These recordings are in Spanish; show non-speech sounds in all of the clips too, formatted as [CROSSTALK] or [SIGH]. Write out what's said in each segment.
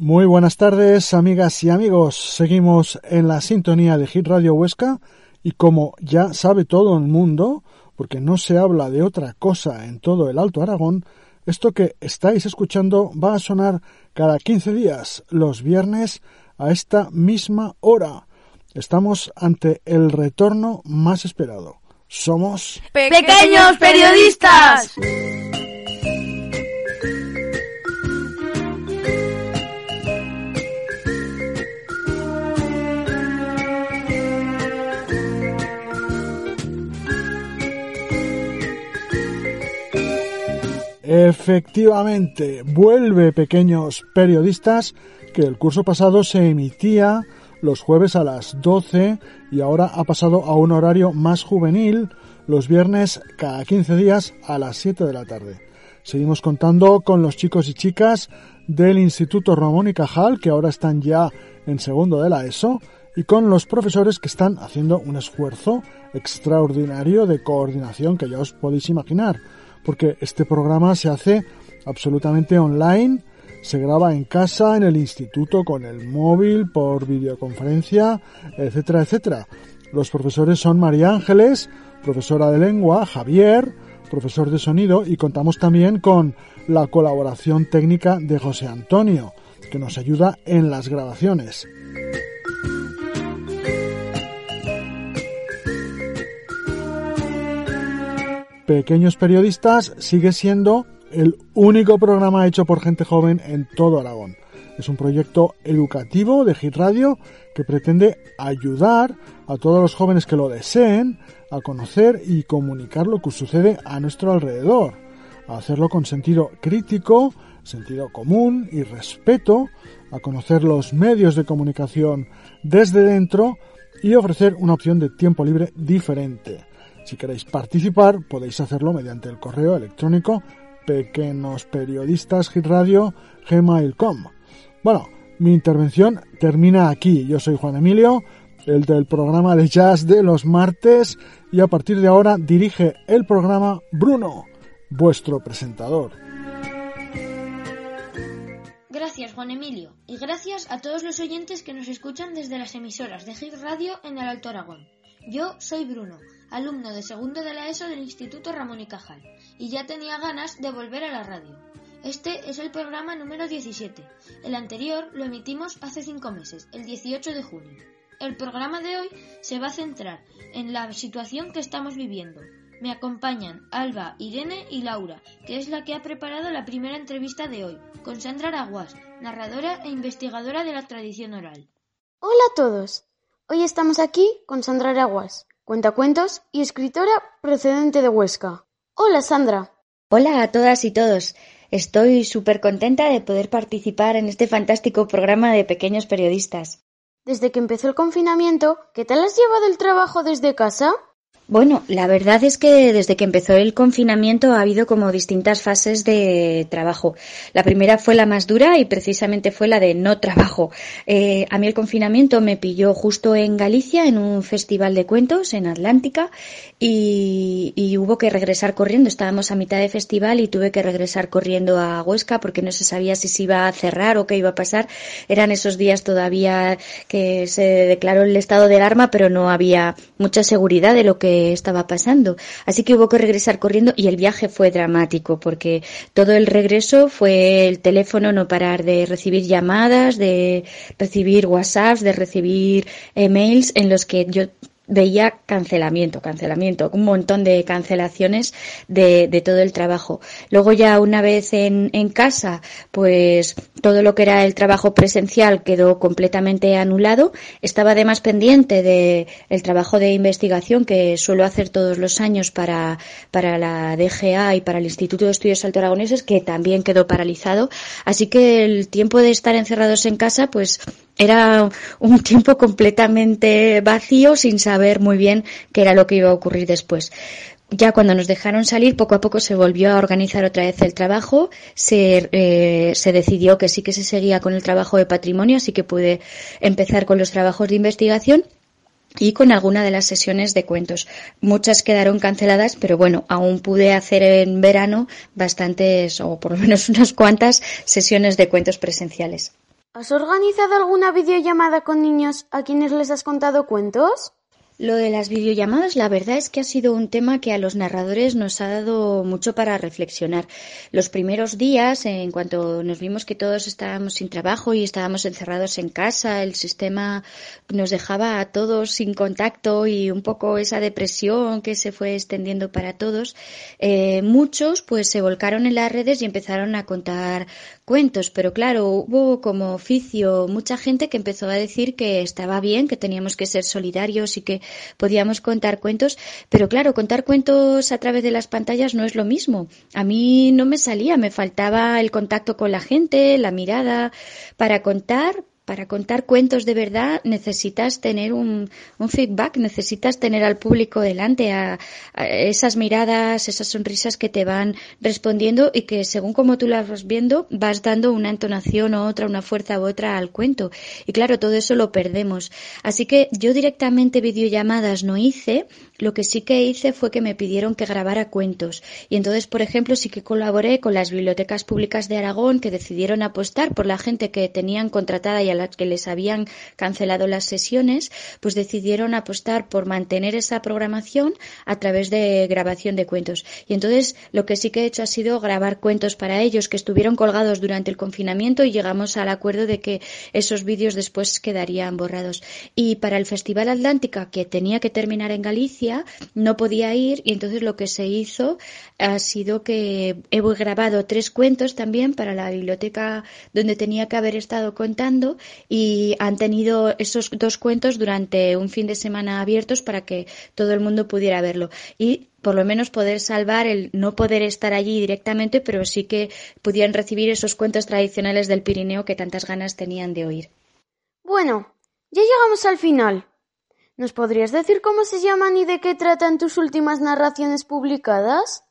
Muy buenas tardes, amigas y amigos. Seguimos en la sintonía de Hit Radio Huesca y como ya sabe todo el mundo, porque no se habla de otra cosa en todo el Alto Aragón, esto que estáis escuchando va a sonar cada 15 días, los viernes, a esta misma hora. Estamos ante el retorno más esperado. Somos pequeños periodistas. Efectivamente, vuelve pequeños periodistas que el curso pasado se emitía los jueves a las 12 y ahora ha pasado a un horario más juvenil los viernes cada 15 días a las 7 de la tarde. Seguimos contando con los chicos y chicas del Instituto Ramón y Cajal que ahora están ya en segundo de la ESO y con los profesores que están haciendo un esfuerzo extraordinario de coordinación que ya os podéis imaginar porque este programa se hace absolutamente online, se graba en casa, en el instituto, con el móvil, por videoconferencia, etcétera, etcétera. Los profesores son María Ángeles, profesora de lengua, Javier, profesor de sonido, y contamos también con la colaboración técnica de José Antonio, que nos ayuda en las grabaciones. Pequeños Periodistas sigue siendo el único programa hecho por gente joven en todo Aragón. Es un proyecto educativo de Hit Radio que pretende ayudar a todos los jóvenes que lo deseen a conocer y comunicar lo que sucede a nuestro alrededor, a hacerlo con sentido crítico, sentido común y respeto, a conocer los medios de comunicación desde dentro y ofrecer una opción de tiempo libre diferente. Si queréis participar, podéis hacerlo mediante el correo electrónico gmail.com Bueno, mi intervención termina aquí. Yo soy Juan Emilio, el del programa de jazz de los martes, y a partir de ahora dirige el programa Bruno, vuestro presentador. Gracias, Juan Emilio, y gracias a todos los oyentes que nos escuchan desde las emisoras de Hit Radio en el Alto Aragón. Yo soy Bruno, alumno de segundo de la ESO del Instituto Ramón y Cajal, y ya tenía ganas de volver a la radio. Este es el programa número 17. El anterior lo emitimos hace cinco meses, el 18 de junio. El programa de hoy se va a centrar en la situación que estamos viviendo. Me acompañan Alba, Irene y Laura, que es la que ha preparado la primera entrevista de hoy, con Sandra Araguas, narradora e investigadora de la tradición oral. Hola a todos. Hoy estamos aquí con Sandra Araguas, cuentacuentos y escritora procedente de Huesca. Hola Sandra. Hola a todas y todos. Estoy súper contenta de poder participar en este fantástico programa de pequeños periodistas. Desde que empezó el confinamiento, ¿qué tal has llevado el trabajo desde casa? Bueno, la verdad es que desde que empezó el confinamiento ha habido como distintas fases de trabajo. La primera fue la más dura y precisamente fue la de no trabajo. Eh, a mí el confinamiento me pilló justo en Galicia, en un festival de cuentos en Atlántica, y, y, hubo que regresar corriendo. Estábamos a mitad de festival y tuve que regresar corriendo a Huesca porque no se sabía si se iba a cerrar o qué iba a pasar. Eran esos días todavía que se declaró el estado de alarma, pero no había mucha seguridad de lo que estaba pasando. Así que hubo que regresar corriendo y el viaje fue dramático porque todo el regreso fue el teléfono no parar de recibir llamadas, de recibir WhatsApps, de recibir emails en los que yo veía cancelamiento, cancelamiento, un montón de cancelaciones de, de todo el trabajo. Luego ya una vez en, en, casa, pues todo lo que era el trabajo presencial quedó completamente anulado. Estaba además pendiente de el trabajo de investigación que suelo hacer todos los años para, para la DGA y para el Instituto de Estudios Alto Aragoneses, que también quedó paralizado. Así que el tiempo de estar encerrados en casa, pues era un tiempo completamente vacío sin saber muy bien qué era lo que iba a ocurrir después. Ya cuando nos dejaron salir, poco a poco se volvió a organizar otra vez el trabajo, se, eh, se decidió que sí que se seguía con el trabajo de patrimonio, así que pude empezar con los trabajos de investigación y con alguna de las sesiones de cuentos. Muchas quedaron canceladas, pero bueno, aún pude hacer en verano bastantes, o por lo menos [LAUGHS] unas cuantas, sesiones de cuentos presenciales. ¿Has organizado alguna videollamada con niños a quienes les has contado cuentos? Lo de las videollamadas, la verdad es que ha sido un tema que a los narradores nos ha dado mucho para reflexionar. Los primeros días, en cuanto nos vimos que todos estábamos sin trabajo y estábamos encerrados en casa, el sistema nos dejaba a todos sin contacto y un poco esa depresión que se fue extendiendo para todos, eh, muchos pues se volcaron en las redes y empezaron a contar cuentos, pero claro, hubo como oficio mucha gente que empezó a decir que estaba bien, que teníamos que ser solidarios y que podíamos contar cuentos, pero claro, contar cuentos a través de las pantallas no es lo mismo. A mí no me salía, me faltaba el contacto con la gente, la mirada para contar, para contar cuentos de verdad necesitas tener un, un feedback, necesitas tener al público delante, a, esas miradas, esas sonrisas que te van respondiendo y que según como tú las vas viendo vas dando una entonación u otra, una fuerza u otra al cuento. Y claro, todo eso lo perdemos. Así que yo directamente videollamadas no hice, lo que sí que hice fue que me pidieron que grabara cuentos. Y entonces, por ejemplo, sí que colaboré con las bibliotecas públicas de Aragón que decidieron apostar por la gente que tenían contratada y a las que les habían cancelado las sesiones, pues decidieron apostar por mantener esa programación a través de grabación de cuentos. Y entonces lo que sí que he hecho ha sido grabar cuentos para ellos que estuvieron colgados durante el confinamiento y llegamos al acuerdo de que esos vídeos después quedarían borrados. Y para el Festival Atlántica, que tenía que terminar en Galicia, no podía ir y entonces lo que se hizo ha sido que he grabado tres cuentos también para la biblioteca donde tenía que haber estado contando y han tenido esos dos cuentos durante un fin de semana abiertos para que todo el mundo pudiera verlo. Y por lo menos poder salvar el no poder estar allí directamente, pero sí que pudieran recibir esos cuentos tradicionales del Pirineo que tantas ganas tenían de oír. Bueno, ya llegamos al final. ¿Nos podrías decir cómo se llaman y de qué tratan tus últimas narraciones publicadas?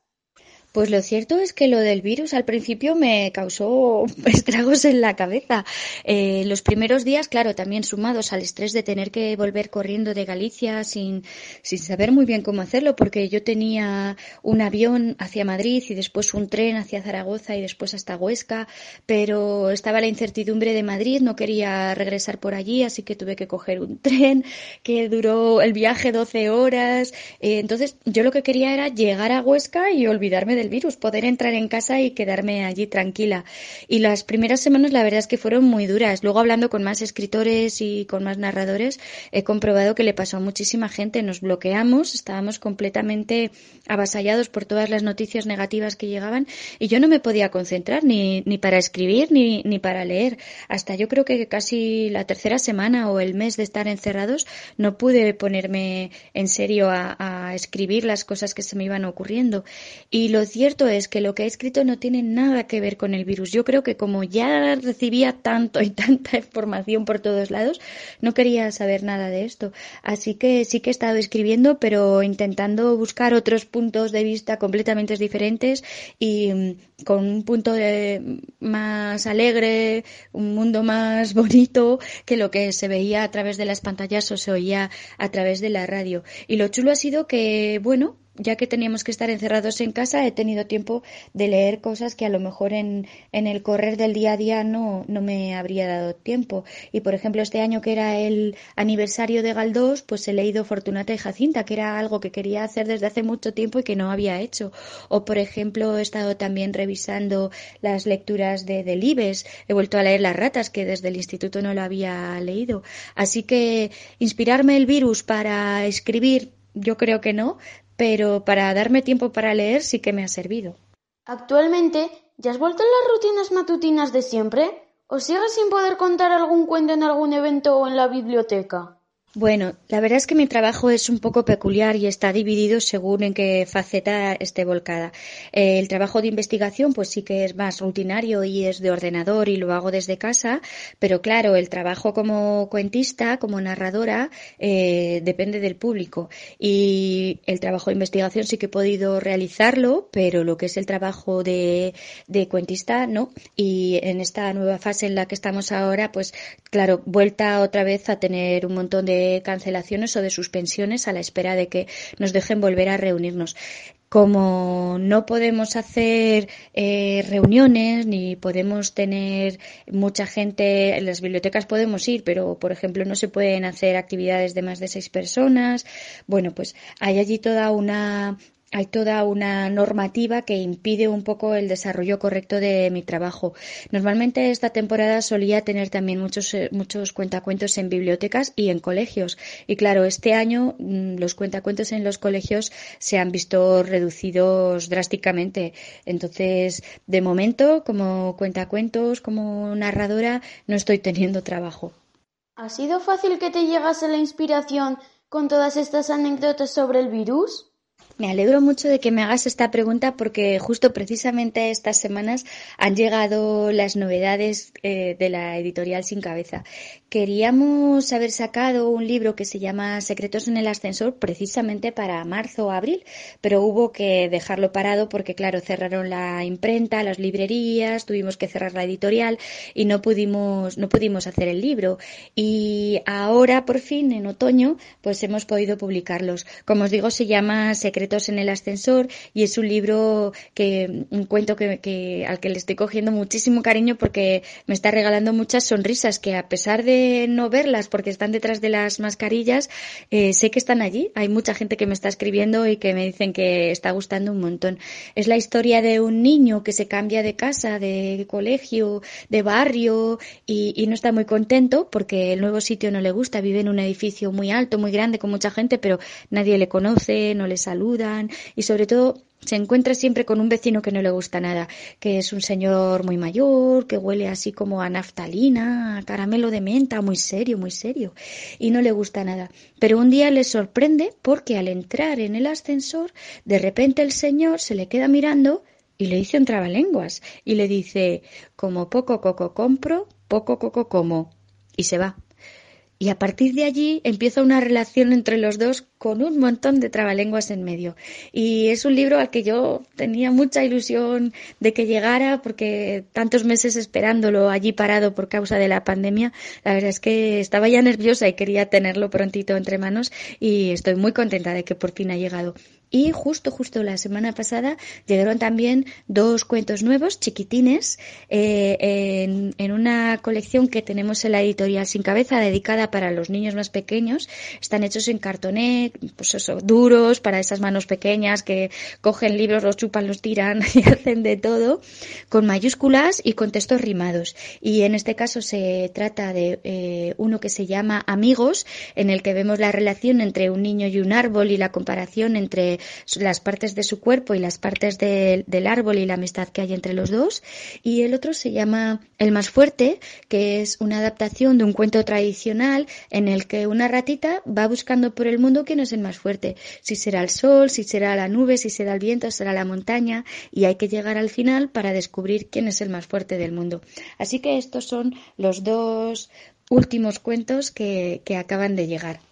Pues lo cierto es que lo del virus al principio me causó [LAUGHS] estragos en la cabeza. Eh, los primeros días, claro, también sumados al estrés de tener que volver corriendo de Galicia sin, sin saber muy bien cómo hacerlo, porque yo tenía un avión hacia Madrid y después un tren hacia Zaragoza y después hasta Huesca, pero estaba la incertidumbre de Madrid, no quería regresar por allí, así que tuve que coger un [LAUGHS] tren que duró el viaje 12 horas. Eh, entonces yo lo que quería era llegar a Huesca y olvidarme del virus, poder entrar en casa y quedarme allí tranquila. Y las primeras semanas la verdad es que fueron muy duras. Luego hablando con más escritores y con más narradores he comprobado que le pasó a muchísima gente. Nos bloqueamos, estábamos completamente avasallados por todas las noticias negativas que llegaban y yo no me podía concentrar ni, ni para escribir ni, ni para leer. Hasta yo creo que casi la tercera semana o el mes de estar encerrados no pude ponerme en serio a, escribir las cosas que se me iban ocurriendo. Y lo cierto es que lo que he escrito no tiene nada que ver con el virus. Yo creo que como ya recibía tanto y [LAUGHS] tanta información por todos lados, no quería saber nada de esto. Así que sí que he estado escribiendo, pero intentando buscar otros puntos de vista completamente diferentes y mm, con un punto de más alegre, un mundo más [LAUGHS] bonito que lo que se veía a través de las pantallas o se oía a través de la radio. Y lo chulo ha sido que, bueno, ya que teníamos que estar encerrados en casa, he tenido tiempo de leer cosas que a lo mejor en, en el correr del día a día no, no me habría dado tiempo. Y por ejemplo, este año que era el aniversario de Galdós, pues he leído Fortunata y Jacinta, que era algo que quería hacer desde hace mucho tiempo y que no había hecho. O por ejemplo, he estado también revisando las lecturas de Delibes, he vuelto a leer Las ratas, que desde el instituto no lo había leído. Así que inspirarme el virus para escribir, yo creo que no, pero para darme tiempo para leer sí que me ha servido. Actualmente, ¿ya has vuelto a las rutinas matutinas de siempre? ¿O sigues sin poder contar algún cuento en algún evento o en la biblioteca? Bueno, la verdad es que mi trabajo es un poco peculiar y está dividido según en qué faceta esté volcada. El trabajo de investigación, pues sí que es más rutinario y es de ordenador y lo hago desde casa, pero claro, el trabajo como cuentista, como narradora, eh, depende del público. Y el trabajo de investigación sí que he podido realizarlo, pero lo que es el trabajo de, de cuentista, no. Y en esta nueva fase en la que estamos ahora, pues claro, vuelta otra vez a tener un montón de cancelaciones o de suspensiones a la espera de que nos dejen volver a reunirnos. Como no podemos hacer eh, reuniones ni podemos tener mucha gente, en las bibliotecas podemos ir, pero por ejemplo no se pueden hacer actividades de más de seis personas. Bueno, pues hay allí toda una hay toda una normativa que impide un poco el desarrollo correcto de mi trabajo. Normalmente esta temporada solía tener también muchos, eh, muchos cuentacuentos en bibliotecas y en colegios. Y claro, este año mm, los cuentacuentos en los colegios se han visto reducidos drásticamente. Entonces, de momento, como cuentacuentos, como narradora, no estoy teniendo trabajo. ¿Ha sido fácil que te llegase la inspiración con todas estas anécdotas sobre el virus? Me alegro mucho de que me hagas esta pregunta porque justo precisamente estas semanas han llegado las novedades eh, de la editorial Sin Cabeza. Queríamos haber sacado un libro que se llama Secretos en el Ascensor precisamente para marzo o abril, pero hubo que dejarlo parado porque, claro, cerraron la imprenta, las librerías, tuvimos que cerrar la editorial y no pudimos, no pudimos hacer el libro. Y ahora, por fin, en otoño, pues hemos podido publicarlos. Como os digo, se llama Secretos en el ascensor y es un libro que un cuento que, al que le estoy cogiendo muchísimo cariño porque me está regalando muchas sonrisas que a pesar de no verlas porque están detrás de las mascarillas eh, sé que están allí. Hay mucha gente que me está escribiendo y que me dicen que está gustando un montón. Es la historia de un niño que se cambia de casa de colegio de barrio y no está muy contento porque el nuevo sitio no le gusta. Vive en un edificio muy alto muy grande con mucha gente pero nadie le conoce no le saluda y sobre todo se encuentra siempre con un vecino que no le gusta nada, que es un señor muy mayor, que huele así como a naftalina, a caramelo de menta, muy serio, muy serio, y no le gusta nada. Pero un día le sorprende porque al entrar en el ascensor, de repente el señor se le queda mirando y le dice un trabalenguas y le dice, como poco coco compro, poco coco como, y se va. Y a partir de allí empieza una relación entre los dos con un montón de trabalenguas en medio. Y es un libro al que yo tenía mucha ilusión de que llegara porque tantos meses esperándolo allí parado por causa de la pandemia, la verdad es que estaba ya nerviosa y quería tenerlo prontito entre manos y estoy muy contenta de que por fin ha llegado. Y justo, justo la semana pasada llegaron también dos cuentos nuevos, chiquitines, eh, en, en, una colección que tenemos en la editorial Sin Cabeza, dedicada para los niños más pequeños. Están hechos en cartoné, pues eso, duros, para esas manos pequeñas que cogen libros, los chupan, los tiran [LAUGHS] y hacen de todo, con mayúsculas y con textos rimados. Y en este caso se trata de eh, uno que se llama Amigos, en el que vemos la relación entre un niño y un árbol y la comparación entre las partes de su cuerpo y las partes del árbol y la amistad que hay entre los dos. Y el otro se llama El más fuerte, que es una adaptación de un cuento tradicional en el que una ratita va buscando por el mundo quién es el más fuerte. Si será el sol, si será la nube, si será el viento, será la montaña. Y hay que llegar al final para descubrir quién es el más fuerte del mundo. Así que estos son los dos últimos cuentos que acaban de llegar.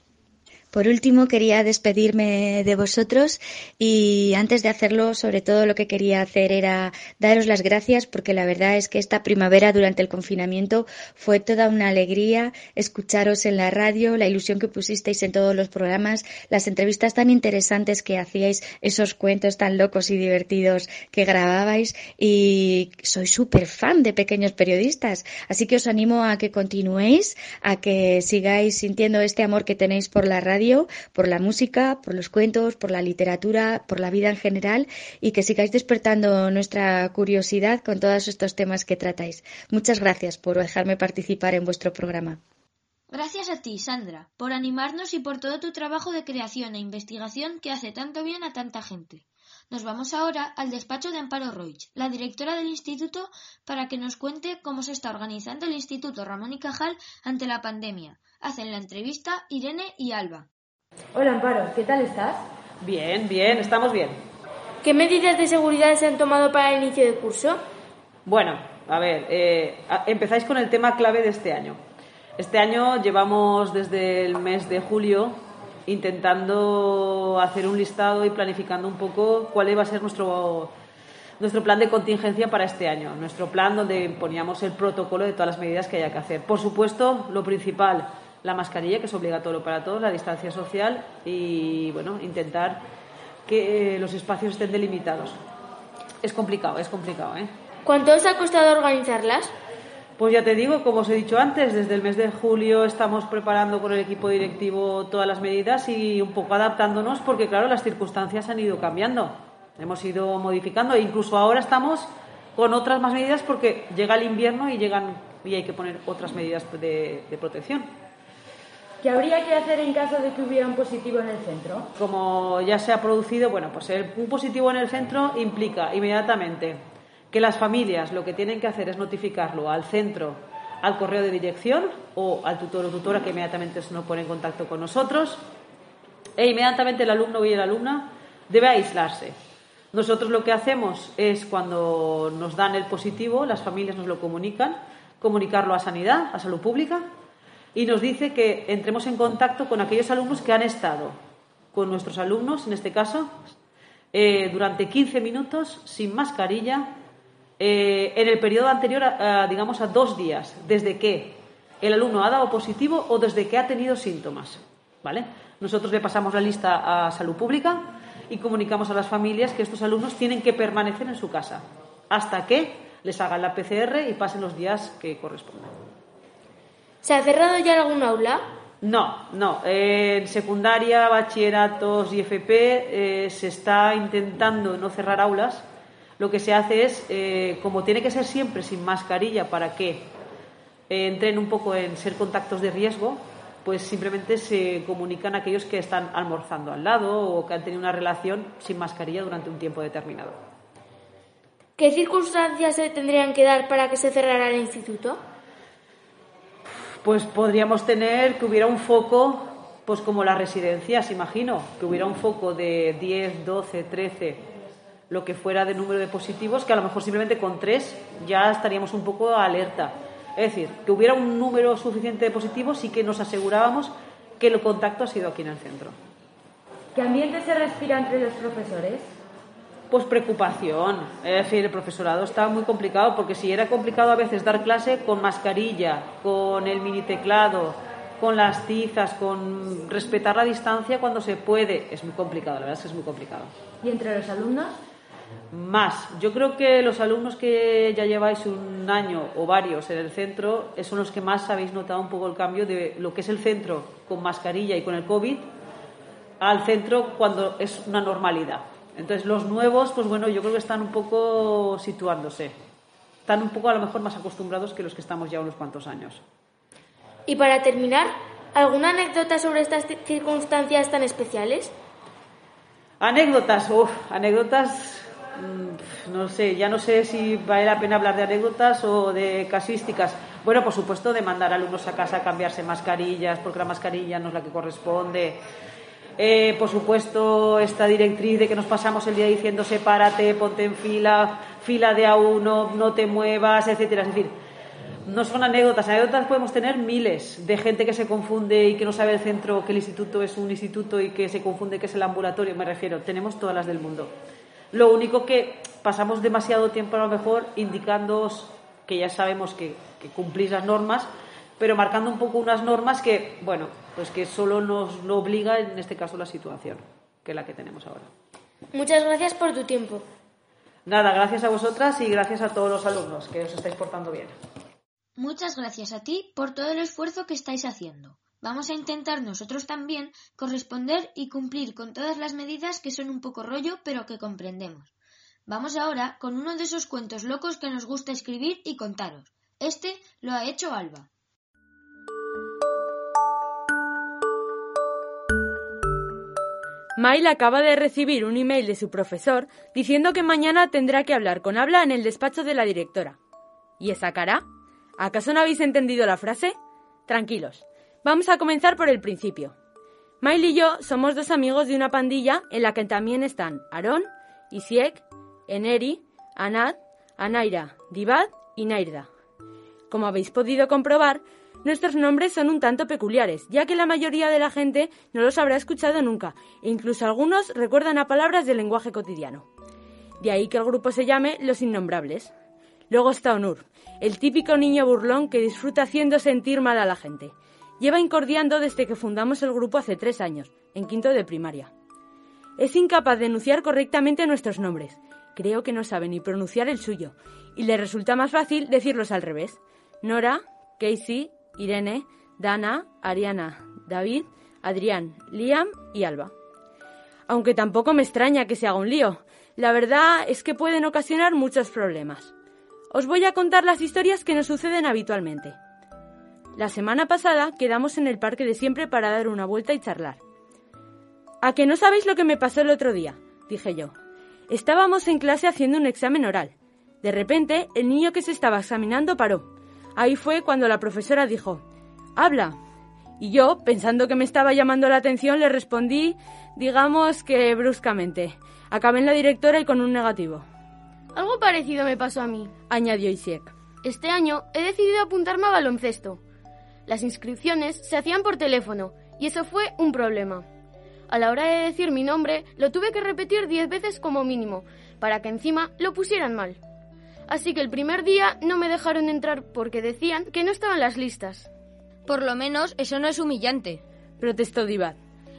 Por último, quería despedirme de vosotros y antes de hacerlo, sobre todo lo que quería hacer era daros las gracias porque la verdad es que esta primavera durante el confinamiento fue toda una alegría escucharos en la radio, la ilusión que pusisteis en todos los programas, las entrevistas tan interesantes que hacíais, esos cuentos tan locos y divertidos que grababais y soy súper fan de pequeños periodistas. Así que os animo a que continuéis, a que sigáis sintiendo este amor que tenéis por la radio, por la música, por los cuentos, por la literatura, por la vida en general y que sigáis despertando nuestra curiosidad con todos estos temas que tratáis. Muchas gracias por dejarme participar en vuestro programa. Gracias a ti, Sandra, por animarnos y por todo tu trabajo de creación e investigación que hace tanto bien a tanta gente. Nos vamos ahora al despacho de Amparo Roig, la directora del instituto, para que nos cuente cómo se está organizando el Instituto Ramón y Cajal ante la pandemia. Hacen la entrevista Irene y Alba. Hola Amparo, ¿qué tal estás? Bien, bien, estamos bien. ¿Qué medidas de seguridad se han tomado para el inicio del curso? Bueno, a ver, eh, empezáis con el tema clave de este año. Este año llevamos desde el mes de julio intentando hacer un listado y planificando un poco cuál iba a ser nuestro, nuestro plan de contingencia para este año. Nuestro plan donde poníamos el protocolo de todas las medidas que haya que hacer. Por supuesto, lo principal, la mascarilla, que es obligatorio para todos, la distancia social y, bueno, intentar que los espacios estén delimitados. Es complicado, es complicado, ¿eh? ¿Cuánto os ha costado organizarlas? Pues ya te digo, como os he dicho antes, desde el mes de julio estamos preparando con el equipo directivo todas las medidas y un poco adaptándonos porque, claro, las circunstancias han ido cambiando. Hemos ido modificando e incluso ahora estamos con otras más medidas porque llega el invierno y llegan y hay que poner otras medidas de, de protección. ¿Qué habría que hacer en caso de que hubiera un positivo en el centro? Como ya se ha producido, bueno, pues un positivo en el centro implica inmediatamente que las familias lo que tienen que hacer es notificarlo al centro, al correo de dirección o al tutor o tutora que inmediatamente se nos pone en contacto con nosotros e inmediatamente el alumno y la alumna debe aislarse. Nosotros lo que hacemos es cuando nos dan el positivo, las familias nos lo comunican, comunicarlo a sanidad, a salud pública y nos dice que entremos en contacto con aquellos alumnos que han estado con nuestros alumnos, en este caso, eh, durante 15 minutos sin mascarilla eh, en el periodo anterior, a, digamos, a dos días, desde que el alumno ha dado positivo o desde que ha tenido síntomas. ¿Vale? Nosotros le pasamos la lista a salud pública y comunicamos a las familias que estos alumnos tienen que permanecer en su casa hasta que les hagan la PCR y pasen los días que correspondan. ¿Se ha cerrado ya algún aula? No, no. en secundaria, bachilleratos y FP eh, se está intentando no cerrar aulas lo que se hace es, eh, como tiene que ser siempre sin mascarilla para que eh, entren un poco en ser contactos de riesgo, pues simplemente se comunican a aquellos que están almorzando al lado o que han tenido una relación sin mascarilla durante un tiempo determinado. ¿Qué circunstancias se tendrían que dar para que se cerrara el instituto? Pues podríamos tener que hubiera un foco, pues como las residencias, imagino, que hubiera un foco de 10, 12, 13 lo que fuera de número de positivos, que a lo mejor simplemente con tres ya estaríamos un poco alerta. Es decir, que hubiera un número suficiente de positivos y que nos asegurábamos que el contacto ha sido aquí en el centro. ¿Qué ambiente se respira entre los profesores? Pues preocupación. Es decir, el profesorado está muy complicado porque si era complicado a veces dar clase con mascarilla, con el mini teclado, con las tizas, con respetar la distancia cuando se puede, es muy complicado, la verdad es que es muy complicado. ¿Y entre los alumnos? Más. Yo creo que los alumnos que ya lleváis un año o varios en el centro son los que más habéis notado un poco el cambio de lo que es el centro con mascarilla y con el COVID al centro cuando es una normalidad. Entonces los nuevos, pues bueno, yo creo que están un poco situándose. Están un poco a lo mejor más acostumbrados que los que estamos ya unos cuantos años. Y para terminar, ¿alguna anécdota sobre estas circunstancias tan especiales? Anécdotas, uff, anécdotas Mm, no sé, ya no sé si vale la pena hablar de anécdotas o de casuísticas. Bueno, por supuesto, de mandar alumnos a casa a cambiarse mascarillas, porque la mascarilla no es la que corresponde. Eh, por supuesto, esta directriz de que nos pasamos el día diciendo sepárate, ponte en fila, fila de a uno, no te muevas, etcétera. Es decir, no son anécdotas. Anécdotas podemos tener miles de gente que se confunde y que no sabe el centro, que el instituto es un instituto y que se confunde que es el ambulatorio. Me refiero, tenemos todas las del mundo. Lo único que pasamos demasiado tiempo a lo mejor indicándoos que ya sabemos que, que cumplís las normas, pero marcando un poco unas normas que, bueno, pues que solo nos lo obliga en este caso la situación, que es la que tenemos ahora. Muchas gracias por tu tiempo. Nada, gracias a vosotras y gracias a todos los alumnos que os estáis portando bien. Muchas gracias a ti por todo el esfuerzo que estáis haciendo. Vamos a intentar nosotros también corresponder y cumplir con todas las medidas que son un poco rollo pero que comprendemos. Vamos ahora con uno de esos cuentos locos que nos gusta escribir y contaros. Este lo ha hecho Alba. Mail acaba de recibir un email de su profesor diciendo que mañana tendrá que hablar con Habla en el despacho de la directora. ¿Y esa cara? ¿Acaso no habéis entendido la frase? Tranquilos. Vamos a comenzar por el principio. Mail y yo somos dos amigos de una pandilla en la que también están Aarón, Isiek, Eneri, Anad, Anaira, Divad y Nairda. Como habéis podido comprobar, Nuestros nombres son un tanto peculiares, ya que la mayoría de la gente no los habrá escuchado nunca, e incluso algunos recuerdan a palabras del lenguaje cotidiano. De ahí que el grupo se llame Los Innombrables. Luego está Onur, el típico niño burlón que disfruta haciendo sentir mal a la gente. Lleva incordiando desde que fundamos el grupo hace tres años, en quinto de primaria. Es incapaz de enunciar correctamente nuestros nombres. Creo que no sabe ni pronunciar el suyo, y le resulta más fácil decirlos al revés. Nora, Casey, Irene, Dana, Ariana, David, Adrián, Liam y Alba. Aunque tampoco me extraña que se haga un lío. La verdad es que pueden ocasionar muchos problemas. Os voy a contar las historias que nos suceden habitualmente. La semana pasada quedamos en el parque de siempre para dar una vuelta y charlar. ¿A que no sabéis lo que me pasó el otro día? dije yo. Estábamos en clase haciendo un examen oral. De repente, el niño que se estaba examinando paró. Ahí fue cuando la profesora dijo, habla. Y yo, pensando que me estaba llamando la atención, le respondí, digamos que bruscamente. Acabé en la directora y con un negativo. Algo parecido me pasó a mí, añadió Isiek. Este año he decidido apuntarme a baloncesto. Las inscripciones se hacían por teléfono y eso fue un problema. A la hora de decir mi nombre lo tuve que repetir diez veces como mínimo, para que encima lo pusieran mal. Así que el primer día no me dejaron entrar porque decían que no estaban las listas. Por lo menos eso no es humillante, protestó Divad.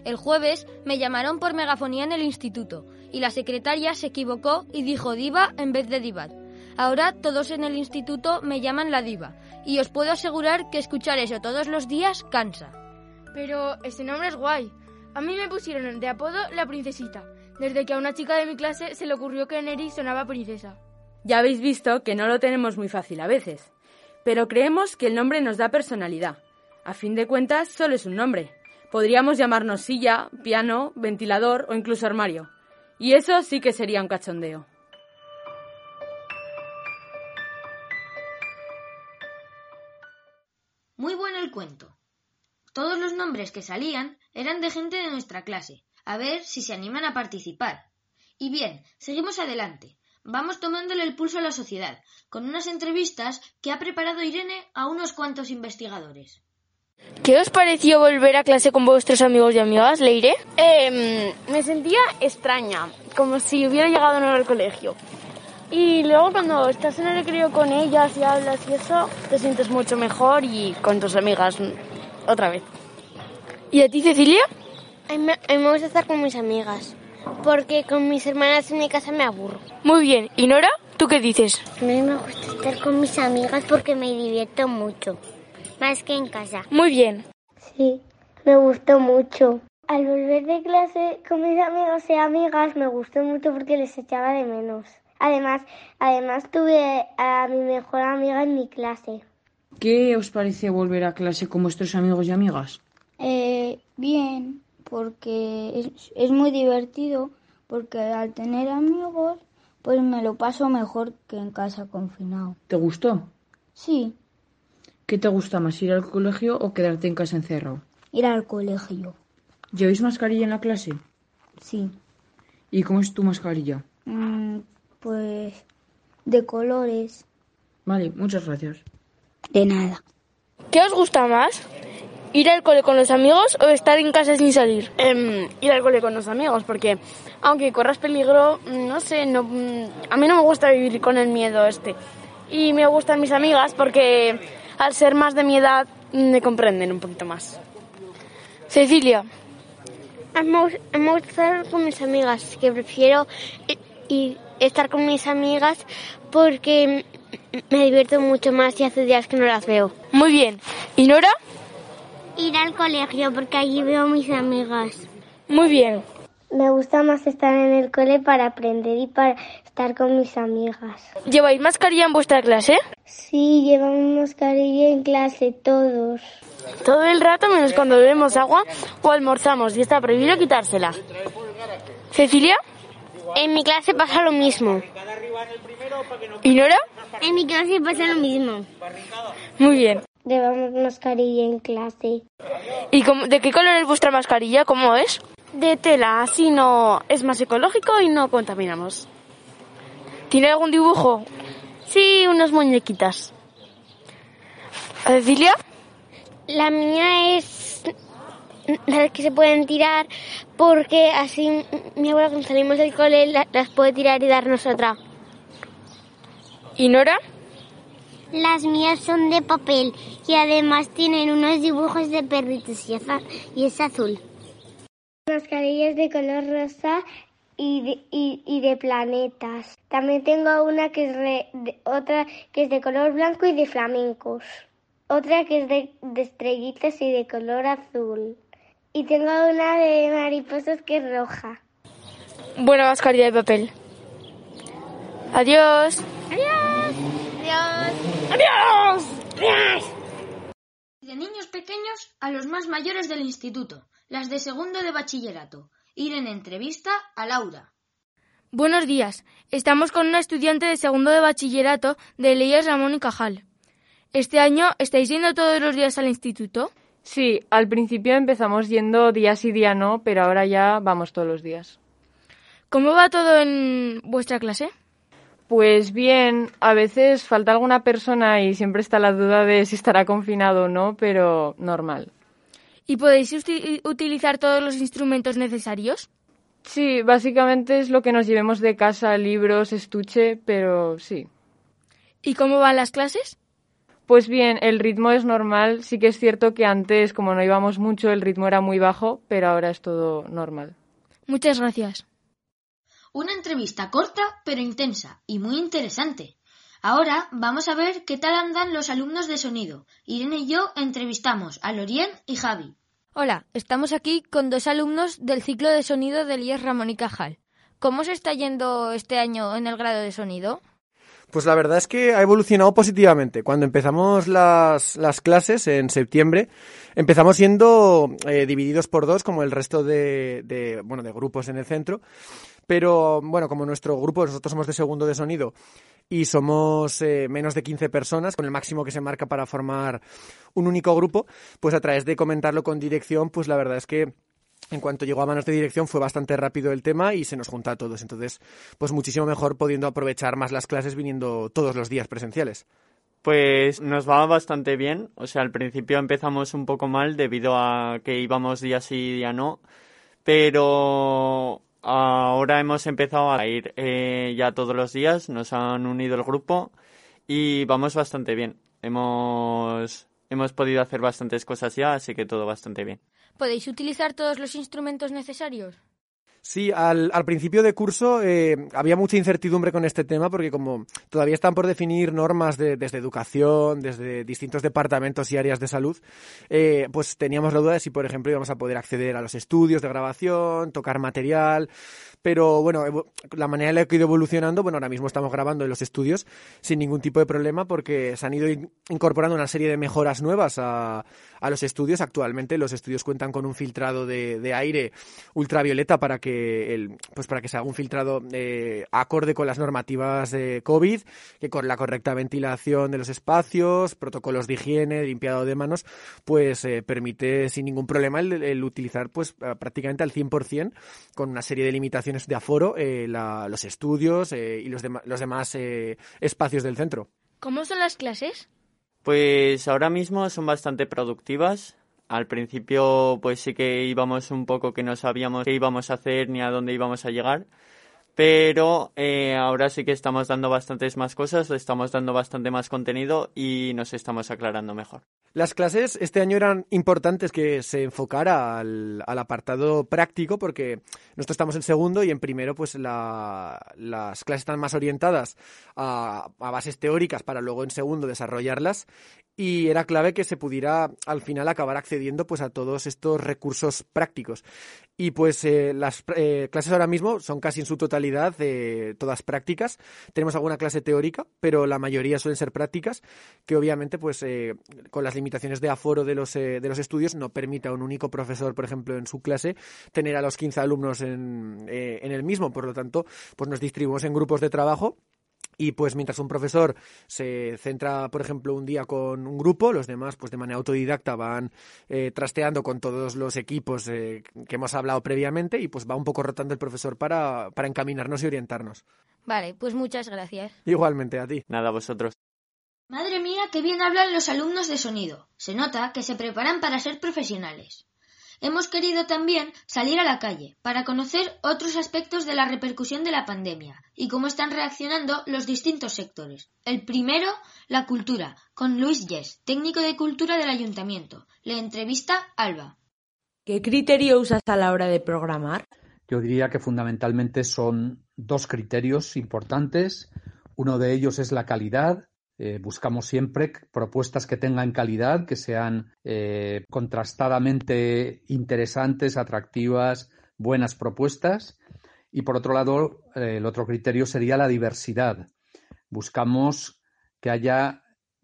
El jueves me llamaron por megafonía en el instituto y la secretaria se equivocó y dijo diva en vez de divad. Ahora todos en el instituto me llaman la diva y os puedo asegurar que escuchar eso todos los días cansa. Pero ese nombre es guay. A mí me pusieron de apodo la princesita, desde que a una chica de mi clase se le ocurrió que Neri sonaba princesa. Ya habéis visto que no lo tenemos muy fácil a veces, pero creemos que el nombre nos da personalidad. A fin de cuentas, solo es un nombre. Podríamos llamarnos silla, piano, ventilador o incluso armario. Y eso sí que sería un cachondeo. Muy bueno el cuento. Todos los nombres que salían eran de gente de nuestra clase. A ver si se animan a participar. Y bien, seguimos adelante. Vamos tomándole el pulso a la sociedad, con unas entrevistas que ha preparado Irene a unos cuantos investigadores. ¿Qué os pareció volver a clase con vuestros amigos y amigas, Leire? Eh, me sentía extraña, como si hubiera llegado nuevo al colegio. Y luego cuando estás en el recreo con ellas y hablas y eso, te sientes mucho mejor y con tus amigas otra vez. ¿Y a ti, Cecilia? A mí, me gusta estar con mis amigas porque con mis hermanas en mi casa me aburro. Muy bien. ¿Y Nora? ¿Tú qué dices? A mí me gusta estar con mis amigas porque me divierto mucho, más que en casa. Muy bien. Sí, me gustó mucho. Al volver de clase con mis amigos y amigas me gustó mucho porque les echaba de menos. Además, además tuve a mi mejor amiga en mi clase. ¿Qué os parece volver a clase con vuestros amigos y amigas? Eh, bien, porque es, es muy divertido, porque al tener amigos, pues me lo paso mejor que en casa confinado. ¿Te gustó? Sí. ¿Qué te gusta más, ir al colegio o quedarte en casa encerrado? Ir al colegio. ¿Lleváis mascarilla en la clase? Sí. ¿Y cómo es tu mascarilla? Mm, pues de colores. Vale, muchas gracias. De nada. ¿Qué os gusta más? ¿Ir al cole con los amigos o estar en casa sin salir? Em, ir al cole con los amigos, porque aunque corras peligro, no sé, no, mm, a mí no me gusta vivir con el miedo este. Y me gustan mis amigas porque al ser más de mi edad me comprenden un poquito más. Cecilia. A me gusta estar con mis amigas, que prefiero y estar con mis amigas porque me divierto mucho más y hace días que no las veo. Muy bien. ¿Y Nora? Ir al colegio porque allí veo a mis amigas. Muy bien. Me gusta más estar en el cole para aprender y para estar con mis amigas. ¿Lleváis mascarilla en vuestra clase? Sí, llevamos mascarilla en clase todos. Todo el rato menos cuando bebemos agua o almorzamos y está prohibido quitársela. ¿Cecilia? En mi clase pasa lo mismo. ¿Y Nora? En mi clase pasa lo mismo. Muy bien. Llevamos mascarilla en clase. ¿Y cómo, de qué color es vuestra mascarilla? ¿Cómo es? De tela, así no es más ecológico y no contaminamos. ¿Tiene algún dibujo? Sí, unas muñequitas. ¿A Cecilia? La mía es las que se pueden tirar porque así mi abuela cuando salimos del cole las puede tirar y darnos otra. ¿Y Nora? Las mías son de papel y además tienen unos dibujos de perritos y, es azul. Mascarillas de color rosa y de, y, de planetas. También tengo una que es de, otra que es de color blanco y de flamencos. Otra que es de, de estrellitas y de color azul. Y tengo una de mariposas que es roja. Buena mascarilla de papel. Adiós. Adiós. Adiós. Adiós. Adiós. De niños pequeños a los más mayores del instituto, las de segundo de bachillerato. Ir en entrevista a Laura. Buenos días. Estamos con una estudiante de segundo de bachillerato de Leyes Ramón y Cajal. ¿Este año estáis yendo todos los días al instituto? Sí, al principio empezamos yendo días y día no, pero ahora ya vamos todos los días. ¿Cómo va todo en vuestra clase? Pues bien, a veces falta alguna persona y siempre está la duda de si estará confinado o no, pero normal. ¿Y podéis utilizar todos los instrumentos necesarios? Sí, básicamente es lo que nos llevemos de casa, libros, estuche, pero sí. ¿Y cómo van las clases? Pues bien, el ritmo es normal. Sí que es cierto que antes, como no íbamos mucho, el ritmo era muy bajo, pero ahora es todo normal. Muchas gracias. Una entrevista corta pero intensa y muy interesante. Ahora vamos a ver qué tal andan los alumnos de sonido. Irene y yo entrevistamos a Lorien y Javi. Hola, estamos aquí con dos alumnos del ciclo de sonido del IES Ramón y Cajal. ¿Cómo se está yendo este año en el grado de sonido? Pues la verdad es que ha evolucionado positivamente. Cuando empezamos las, las clases en septiembre, empezamos siendo eh, divididos por dos, como el resto de, de, bueno, de grupos en el centro. Pero bueno, como nuestro grupo, nosotros somos de segundo de sonido y somos eh, menos de 15 personas, con el máximo que se marca para formar un único grupo, pues a través de comentarlo con dirección, pues la verdad es que en cuanto llegó a manos de dirección fue bastante rápido el tema y se nos junta a todos. Entonces, pues muchísimo mejor pudiendo aprovechar más las clases viniendo todos los días presenciales. Pues nos va bastante bien. O sea, al principio empezamos un poco mal debido a que íbamos día sí día no. Pero ahora hemos empezado a ir eh, ya todos los días. Nos han unido el grupo y vamos bastante bien. Hemos, hemos podido hacer bastantes cosas ya, así que todo bastante bien. ¿Podéis utilizar todos los instrumentos necesarios? Sí, al, principio de curso eh, había mucha incertidumbre con este tema porque como todavía están por definir normas de, desde educación, desde distintos departamentos y áreas de salud, eh, pues teníamos la duda de si, por ejemplo, íbamos a poder acceder a los estudios de grabación, tocar material, pero bueno, la manera en la que ha ido evolucionando, bueno, ahora mismo estamos grabando en los estudios sin ningún tipo de problema porque se han ido incorporando una serie de mejoras nuevas a, los estudios. Actualmente los estudios cuentan con un filtrado de aire ultravioleta para que el, pues para que se haga un filtrado eh, acorde con las normativas de COVID, que con la correcta ventilación de los espacios, protocolos de higiene, limpiado de manos, pues eh, permite sin ningún problema el, el utilizar pues prácticamente al 100% con una serie de limitaciones de aforo eh, la, los estudios eh, y los, los demás eh, espacios del centro. ¿Cómo son las clases? Pues ahora mismo son bastante productivas. Al principio pues sí que íbamos un poco que no sabíamos qué íbamos a hacer ni a dónde íbamos a llegar pero eh, ahora sí que estamos dando bastantes más cosas, estamos dando bastante más contenido y nos estamos aclarando mejor. Las clases este año eran importantes que se enfocara al, apartado práctico porque nosotros estamos en segundo y en primero pues las clases están más orientadas a, a bases teóricas para luego en segundo desarrollarlas y era clave que se pudiera al final acabar accediendo pues a todos estos recursos prácticos. Y pues eh, las eh, clases ahora mismo son casi en su totalidad eh, todas prácticas. Tenemos alguna clase teórica pero la mayoría suelen ser prácticas que obviamente pues con las limitaciones de aforo de los de los estudios no permite a un único profesor por ejemplo en su clase tener a los 15 alumnos en, en el mismo. Por lo tanto pues nos distribuimos en grupos de trabajo y pues mientras un profesor se centra, por ejemplo, un día con un grupo, los demás, pues de manera autodidacta, van eh, trasteando con todos los equipos eh, que hemos hablado previamente y pues va un poco rotando el profesor para, para encaminarnos y orientarnos. Vale, pues muchas gracias. Igualmente, a ti. Nada, a vosotros. Madre mía, qué bien hablan los alumnos de sonido. Se nota que se preparan para ser profesionales hemos querido también salir a la calle para conocer otros aspectos de la repercusión de la pandemia y cómo están reaccionando los distintos sectores. El primero, la cultura, con Luis Yes, técnico de cultura del ayuntamiento. Le entrevista Alba. ¿Qué criterio usas a la hora de programar? Yo diría que fundamentalmente son dos criterios importantes. Uno de ellos es la calidad eh, buscamos siempre propuestas que tengan calidad, que sean eh, contrastadamente interesantes, atractivas, buenas propuestas. Y por otro lado, eh, el otro criterio sería la diversidad. Buscamos que haya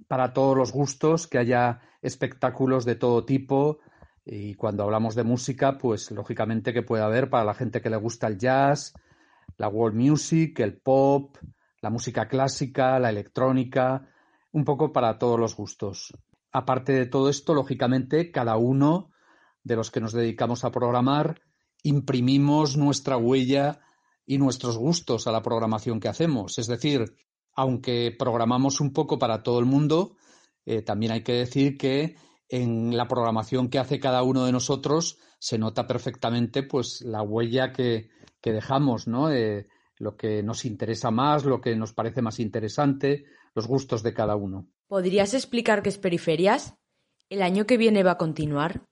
para todos los gustos, que haya espectáculos de todo tipo. Y cuando hablamos de música, pues lógicamente que puede haber para la gente que le gusta el jazz, la world music, el pop, la música clásica, la electrónica, un poco para todos los gustos. Aparte de todo esto, lógicamente, cada uno de los que nos dedicamos a programar imprimimos nuestra huella y nuestros gustos a la programación que hacemos. Es decir, aunque programamos un poco para todo el mundo, eh, también hay que decir que en la programación que hace cada uno de nosotros se nota perfectamente pues la huella que, que dejamos, ¿no? Eh, lo que nos interesa más, lo que nos parece más interesante, los gustos de cada uno. ¿Podrías explicar qué es Periferias? ¿El año que viene va a continuar?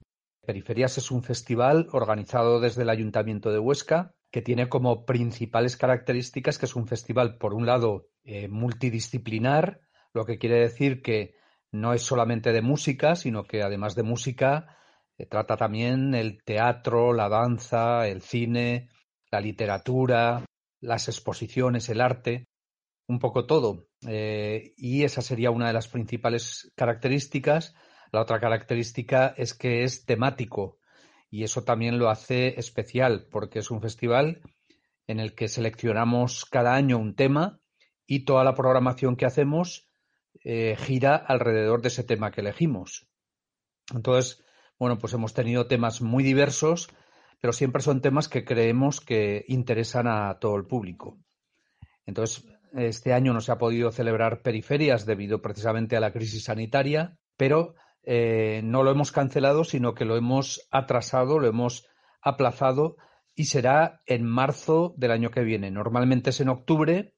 Periferias es un festival organizado desde el Ayuntamiento de Huesca que tiene como principales características que es un festival, por un lado, eh, multidisciplinar, lo que quiere decir que no es solamente de música, sino que además de música eh, trata también el teatro, la danza, el cine, la literatura, las exposiciones, el arte, un poco todo. Eh, y esa sería una de las principales características. La otra característica es que es temático y eso también lo hace especial porque es un festival en el que seleccionamos cada año un tema y toda la programación que hacemos eh, gira alrededor de ese tema que elegimos. Entonces, bueno, pues hemos tenido temas muy diversos pero siempre son temas que creemos que interesan a todo el público. Entonces, este año no se ha podido celebrar periferias debido precisamente a la crisis sanitaria, pero eh, no lo hemos cancelado, sino que lo hemos atrasado, lo hemos aplazado y será en marzo del año que viene. Normalmente es en octubre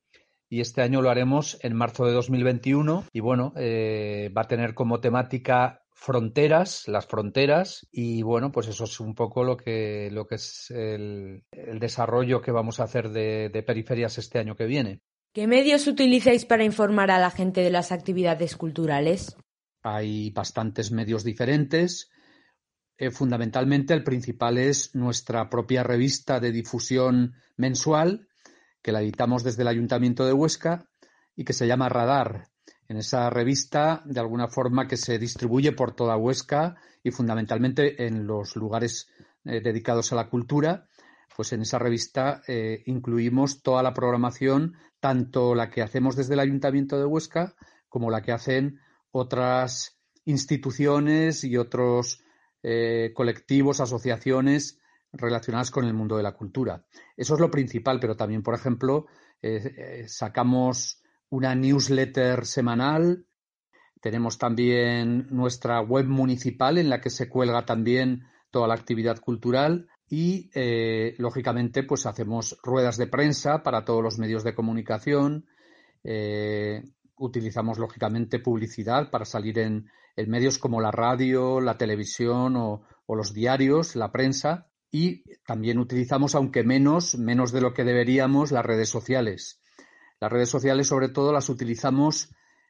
y este año lo haremos en marzo de 2021 y bueno, eh, va a tener como temática fronteras, las fronteras, y bueno, pues eso es un poco lo que, lo que es el, desarrollo que vamos a hacer de, periferias este año que viene. ¿Qué medios utilizáis para informar a la gente de las actividades culturales? Hay bastantes medios diferentes. Eh, fundamentalmente, el principal es nuestra propia revista de difusión mensual, que la editamos desde el Ayuntamiento de Huesca y que se llama Radar en esa revista, de alguna forma que se distribuye por toda Huesca y fundamentalmente en los lugares eh, dedicados a la cultura, pues en esa revista eh, incluimos toda la programación, tanto la que hacemos desde el Ayuntamiento de Huesca como la que hacen otras instituciones y otros eh, colectivos, asociaciones relacionadas con el mundo de la cultura. Eso es lo principal, pero también, por ejemplo, sacamos una newsletter semanal, Tenemos también nuestra web municipal en la que se cuelga también toda la actividad cultural y, eh, lógicamente, pues hacemos ruedas de prensa para todos los medios de comunicación. Eh, utilizamos, lógicamente, publicidad para salir en, medios como la radio, la televisión o, o, los diarios, la prensa. Y también utilizamos, aunque menos, menos de lo que deberíamos, las redes sociales. Las redes sociales, sobre todo, las utilizamos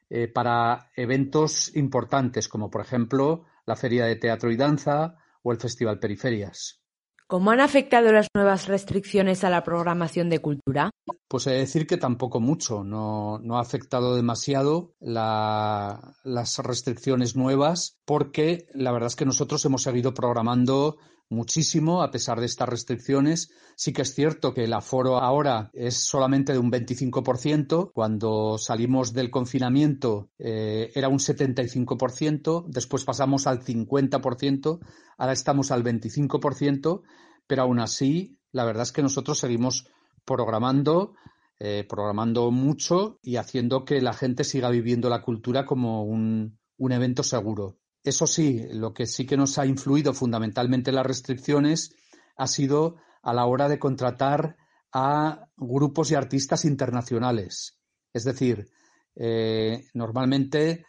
eh, para eventos importantes, como por ejemplo la Feria de Teatro y Danza o el Festival Periferias. ¿Cómo han afectado las nuevas restricciones a la programación de cultura? Pues he de decir que tampoco mucho, no, ha afectado demasiado las restricciones nuevas porque la verdad es que nosotros hemos seguido programando muchísimo a pesar de estas restricciones. Sí que es cierto que el aforo ahora es solamente de un 25%. Cuando salimos del confinamiento eh, era un 75%, después pasamos al 50%, ahora estamos al 25%, pero aún así la verdad es que nosotros seguimos programando. Eh, programando mucho y haciendo que la gente siga viviendo la cultura como un evento seguro. Eso sí, lo que sí que nos ha influido fundamentalmente las restricciones ha sido a la hora de contratar a grupos y artistas internacionales. Es decir, eh, normalmente eh,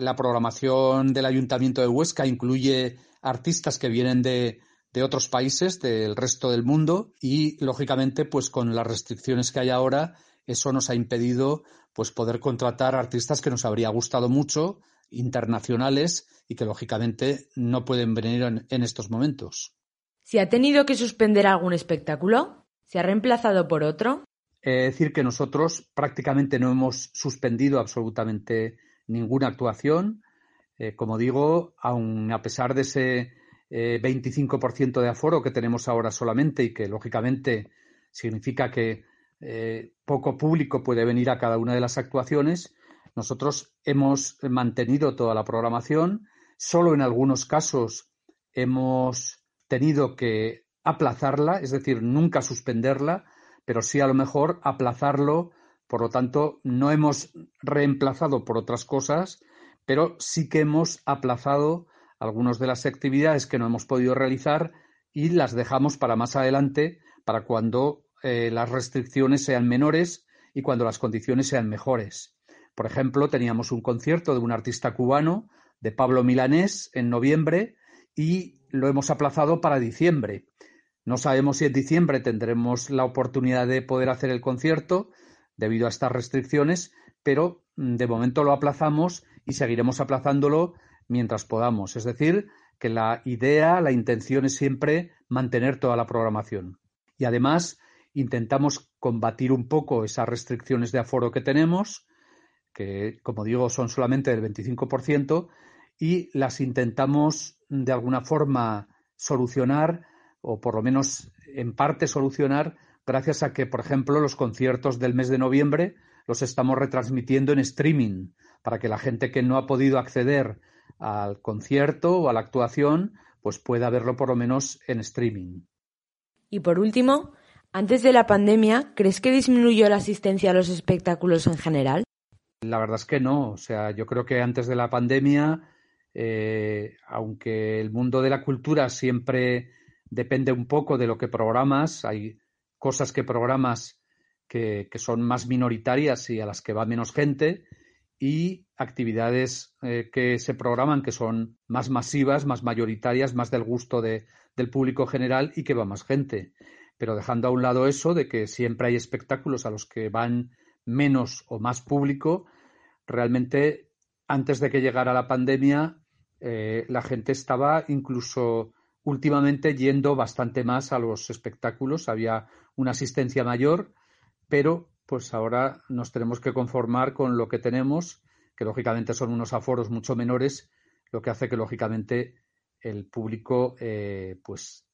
la programación del Ayuntamiento de Huesca incluye artistas que vienen de, de, otros países, del resto del mundo, y lógicamente, pues con las restricciones que hay ahora, eso nos ha impedido pues poder contratar artistas que nos habría gustado mucho internacionales y que lógicamente no pueden venir en, estos momentos. ¿Se ha tenido que suspender algún espectáculo? ¿Se ha reemplazado por otro? Es decir, que nosotros prácticamente no hemos suspendido absolutamente ninguna actuación. Eh, como digo, aun a pesar de ese 25% eh, de aforo que tenemos ahora solamente y que lógicamente significa que eh, poco público puede venir a cada una de las actuaciones, nosotros hemos mantenido toda la programación, solo en algunos casos hemos tenido que aplazarla, es decir, nunca suspenderla, pero sí a lo mejor aplazarlo, por lo tanto, no hemos reemplazado por otras cosas, pero sí que hemos aplazado algunas de las actividades que no hemos podido realizar y las dejamos para más adelante, para cuando eh, las restricciones sean menores y cuando las condiciones sean mejores. Por ejemplo, teníamos un concierto de un artista cubano, de Pablo Milanés, en noviembre y lo hemos aplazado para diciembre. No sabemos si en diciembre tendremos la oportunidad de poder hacer el concierto debido a estas restricciones, pero mm, de momento lo aplazamos y seguiremos aplazándolo mientras podamos. Es decir, que la idea, la intención es siempre mantener toda la programación. Y además intentamos combatir un poco esas restricciones de aforo que tenemos que como digo son solamente del 25%, y las intentamos de alguna forma solucionar, o por lo menos en parte solucionar, gracias a que, por ejemplo, los conciertos del mes de noviembre los estamos retransmitiendo en streaming, para que la gente que no ha podido acceder al concierto o a la actuación, pues pueda verlo por lo menos en streaming. Y por último, antes de la pandemia, ¿crees que disminuyó la asistencia a los espectáculos en general? La verdad es que no. O sea, yo creo que antes de la pandemia, eh, aunque el mundo de la cultura siempre depende un poco de lo que programas, hay cosas que programas que, son más minoritarias y a las que va menos gente, y actividades eh, que se programan que son más masivas, más mayoritarias, más del gusto de, del público general y que va más gente. Pero dejando a un lado eso de que siempre hay espectáculos a los que van menos o más público, realmente antes de que llegara la pandemia, eh, la gente estaba incluso últimamente yendo bastante más a los espectáculos, había una asistencia mayor, pero pues ahora nos tenemos que conformar con lo que tenemos, que lógicamente son unos aforos mucho menores, lo que hace que lógicamente el público eh, pues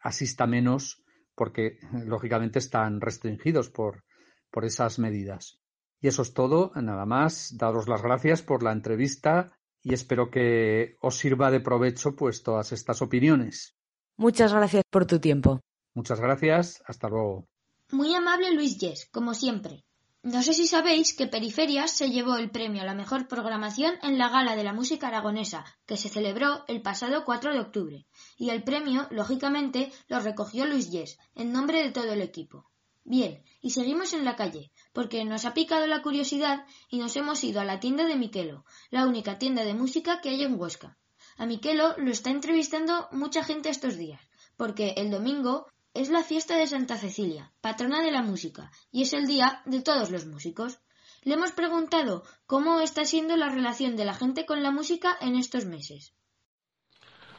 asista menos porque lógicamente están restringidos por, por esas medidas. Y eso es todo, nada más. Daros las gracias por la entrevista y espero que os sirva de provecho pues todas estas opiniones. Muchas gracias por tu tiempo. Muchas gracias, hasta luego. Muy amable Luis Yes, como siempre. No sé si sabéis que Periferias se llevó el premio a la mejor programación en la Gala de la Música Aragonesa, que se celebró el pasado 4 de octubre, y el premio, lógicamente, lo recogió Luis Yes, en nombre de todo el equipo. Bien, y seguimos en la calle, porque nos ha picado la curiosidad y nos hemos ido a la tienda de Miquelo, la única tienda de música que hay en Huesca. A Miquelo lo está entrevistando mucha gente estos días, porque el domingo es la fiesta de Santa Cecilia, patrona de la música, y es el día de todos los músicos. Le hemos preguntado cómo está siendo la relación de la gente con la música en estos meses.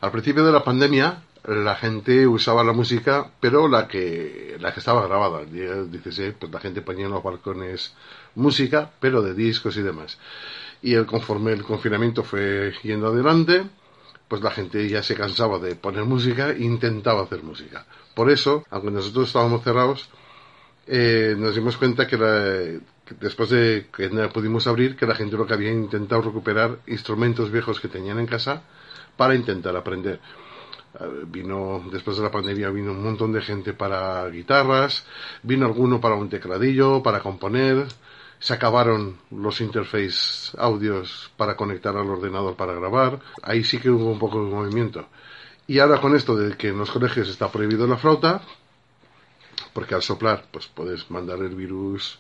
Al principio de la pandemia, la gente usaba la música, pero la que, la que estaba grabada. Dice, pues la gente ponía en los balcones música, pero de discos y demás. Y el, conforme el confinamiento fue yendo adelante, pues la gente ya se cansaba de poner música e intentaba hacer música. Por eso, aunque nosotros estábamos cerrados, eh, nos dimos cuenta que, después de que pudimos abrir, que la gente lo que había intentado recuperar instrumentos viejos que tenían en casa para intentar aprender. Vino, después de la pandemia, vino un montón de gente para guitarras, vino alguno para un tecladillo, para componer, se acabaron los interface audios para conectar al ordenador para grabar, ahí sí que hubo un poco de movimiento. Y ahora con esto de que en los colegios está prohibido la flauta, porque al soplar pues puedes mandar el virus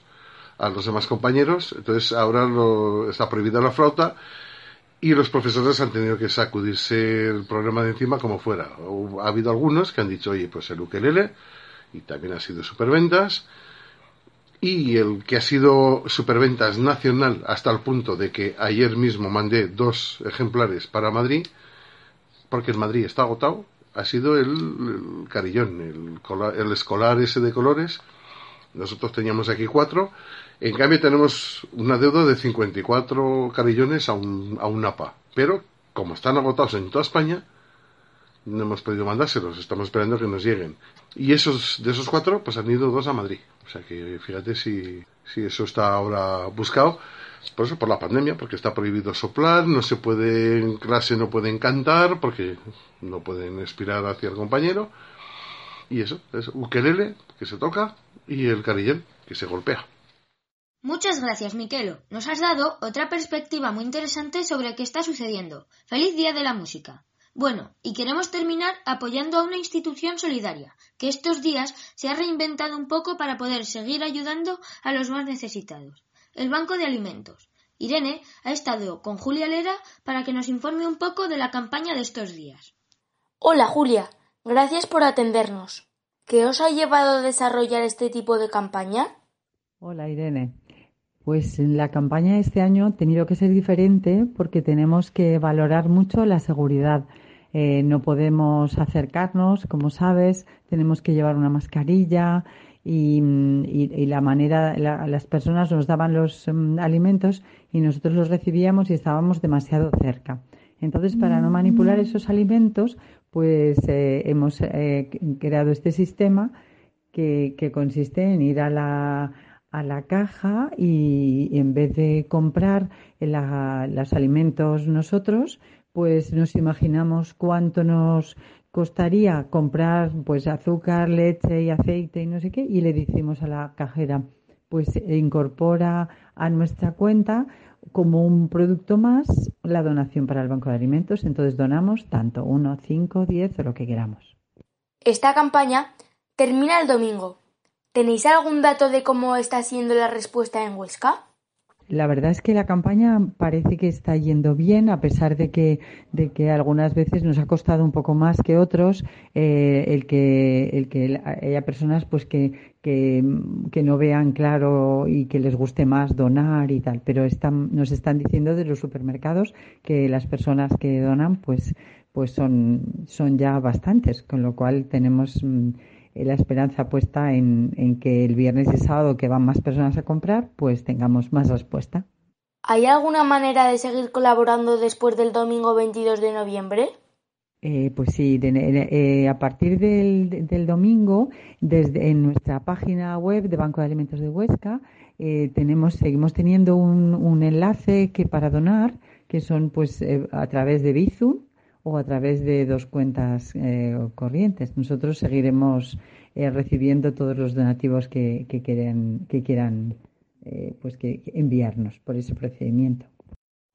a los demás compañeros, entonces ahora está prohibida la flauta y los profesores han tenido que sacudirse el problema de encima como fuera. Ha habido algunos que han dicho, oye, pues el ukelele, y también ha sido superventas, y el que ha sido superventas nacional hasta el punto de que ayer mismo mandé dos ejemplares para Madrid, porque en Madrid está agotado, ha sido el, carillón, el, el, escolar ese de colores. Nosotros teníamos aquí cuatro. En cambio tenemos una deuda de 54 carillones a un, a un APA. Pero como están agotados en toda España, no hemos podido mandárselos. Estamos esperando que nos lleguen. Y esos de esos cuatro, pues han ido dos a Madrid. O sea que fíjate si, si eso está ahora buscado por eso, por la pandemia, porque está prohibido soplar, no se puede en clase, no pueden cantar, porque no pueden expirar hacia el compañero. Y eso, es ukelele, que se toca, y el carillón, que se golpea. Muchas gracias, Miquelo. Nos has dado otra perspectiva muy interesante sobre qué está sucediendo. Feliz Día de la Música. Bueno, y queremos terminar apoyando a una institución solidaria, que estos días se ha reinventado un poco para poder seguir ayudando a los más necesitados el Banco de Alimentos. Irene ha estado con Julia Lera para que nos informe un poco de la campaña de estos días. Hola Julia, gracias por atendernos. ¿Qué os ha llevado a desarrollar este tipo de campaña? Hola Irene. Pues la campaña de este año ha tenido que ser diferente porque tenemos que valorar mucho la seguridad. Eh, no podemos acercarnos, como sabes, tenemos que llevar una mascarilla, y, la manera, las personas nos daban los mm, alimentos y nosotros los recibíamos y estábamos demasiado cerca. Entonces, para no manipular esos alimentos, pues eh, hemos eh, creado este sistema que, consiste en ir a la, a la caja y, en vez de comprar los alimentos nosotros, pues nos imaginamos cuánto nos costaría comprar pues azúcar, leche y aceite y no sé qué y le decimos a la cajera pues incorpora a nuestra cuenta como un producto más la donación para el Banco de Alimentos. Entonces donamos tanto, uno, cinco, diez o lo que queramos. Esta campaña termina el domingo. ¿Tenéis algún dato de cómo está siendo la respuesta en Huesca? La verdad es que la campaña parece que está yendo bien, a pesar de que, de que algunas veces nos ha costado un poco más que otros eh, el que, el que haya personas pues que, que, no vean claro y que les guste más donar y tal. Pero están, nos están diciendo de los supermercados que las personas que donan pues, pues son, son ya bastantes, con lo cual tenemos mm, la esperanza puesta en, que el viernes y sábado que van más personas a comprar, pues tengamos más respuesta. ¿Hay alguna manera de seguir colaborando después del domingo 22 de noviembre? Eh, pues sí, eh, a partir del, domingo, desde en nuestra página web de Banco de Alimentos de Huesca, eh, tenemos, seguimos teniendo un, un, enlace que para donar, que son pues a través de Bizum, o a través de dos cuentas eh, corrientes. Nosotros seguiremos eh, recibiendo todos los donativos que, que, quieran, que quieran eh, pues que enviarnos por ese procedimiento.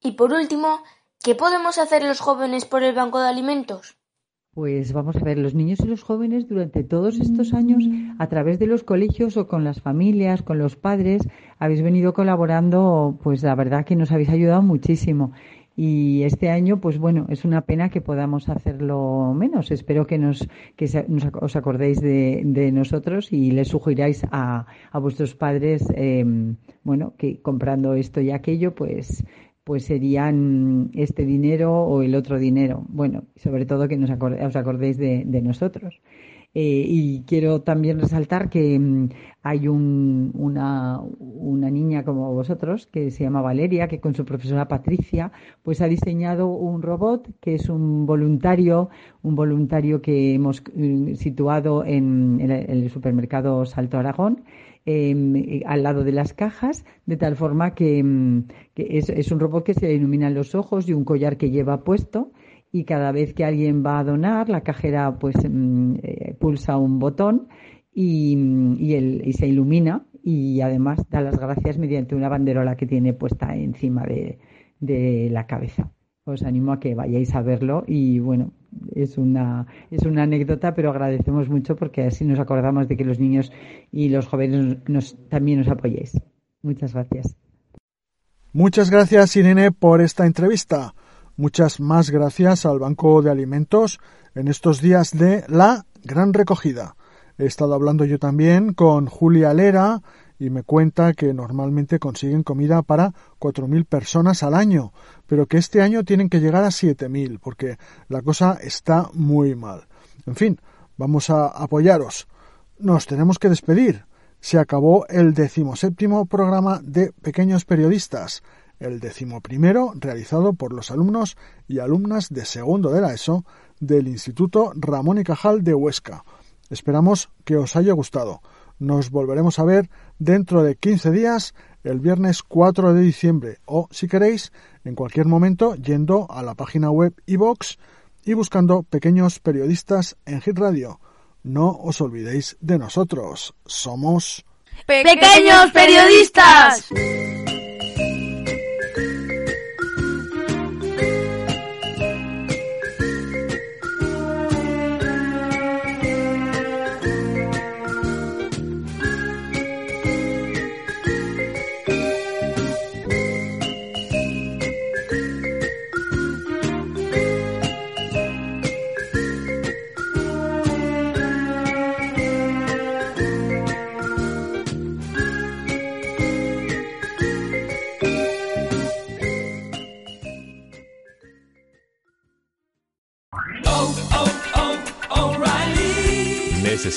Y por último, ¿qué podemos hacer los jóvenes por el banco de alimentos? Pues vamos a ver, los niños y los jóvenes durante todos estos años, a través de los colegios o con las familias, con los padres, habéis venido colaborando, pues la verdad que nos habéis ayudado muchísimo. Y este año, pues bueno, es una pena que podamos hacerlo menos. Espero que nos, que os acordéis de, nosotros y les sugiráis a, a vuestros padres, em, bueno, que comprando esto y aquello, pues pues serían este dinero o el otro dinero. Bueno, sobre todo que nos os acordéis de, nosotros. Eh, y quiero también resaltar que mm, hay una, una, niña como vosotros que se llama Valeria, que con su profesora Patricia, pues ha diseñado un robot que es un voluntario, un voluntario que hemos mm, situado en, el supermercado Salto Aragón Em, eh, al lado de las cajas, de tal forma que, em, es, un robot que se le iluminan los ojos y un collar que lleva puesto y cada vez que alguien va a donar, la cajera pues em, eh, pulsa un botón y, y, se ilumina y además da las gracias mediante una banderola que tiene puesta encima de la cabeza os animo a que vayáis a verlo y bueno, es una, es una anécdota, pero agradecemos mucho porque así nos acordamos de que los niños y los jóvenes nos, también nos apoyéis. Muchas gracias. Muchas gracias, Irene, por esta entrevista. Muchas más gracias al Banco de Alimentos en estos días de la gran recogida. He estado hablando yo también con Julia Lera y me cuenta que normalmente consiguen comida para 4.000 personas al año, pero que este año tienen que llegar a 7.000 porque la cosa está muy mal. En fin, vamos a apoyaros. Nos tenemos que despedir. Se acabó el decimoséptimo programa de Pequeños Periodistas, el decimoprimero realizado por los alumnos y alumnas de segundo de la ESO del Instituto Ramón y Cajal de Huesca. Esperamos que os haya gustado. Nos volveremos a ver dentro de 15 días, el viernes 4 de diciembre, o si queréis, en cualquier momento, yendo a la página web iVox y buscando pequeños periodistas en Hit Radio. No os olvidéis de nosotros. Somos pequeños periodistas.